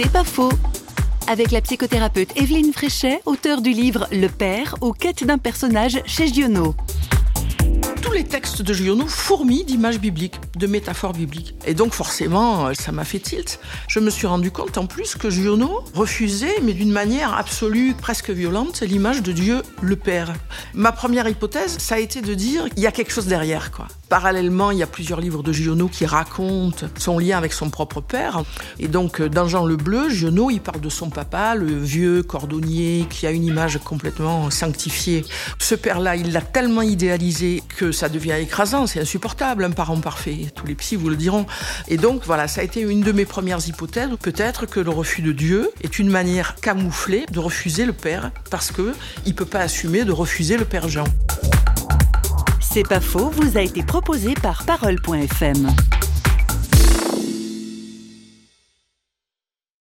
C'est pas faux. Avec la psychothérapeute Evelyne Fréchet, auteure du livre Le Père, aux quêtes d'un personnage chez Giono les textes de Giono fourmillent d'images bibliques, de métaphores bibliques. Et donc forcément, ça m'a fait tilt. Je me suis rendu compte en plus que Giono refusait, mais d'une manière absolue, presque violente, l'image de Dieu le Père. Ma première hypothèse, ça a été de dire il y a quelque chose derrière, quoi. Parallèlement, il y a plusieurs livres de Giono qui racontent son lien avec son propre père. Et donc, dans Jean le Bleu, Giono, il parle de son papa, le vieux cordonnier qui a une image complètement sanctifiée. Ce père-là, il l'a tellement idéalisé que ça devient écrasant, c'est insupportable, un parent parfait. Tous les psys vous le diront. Et donc, voilà, ça a été une de mes premières hypothèses. Peut-être que le refus de Dieu est une manière camouflée de refuser le père parce que il peut pas assumer de refuser le père Jean. C'est pas faux, vous a été proposé par Parole.fm.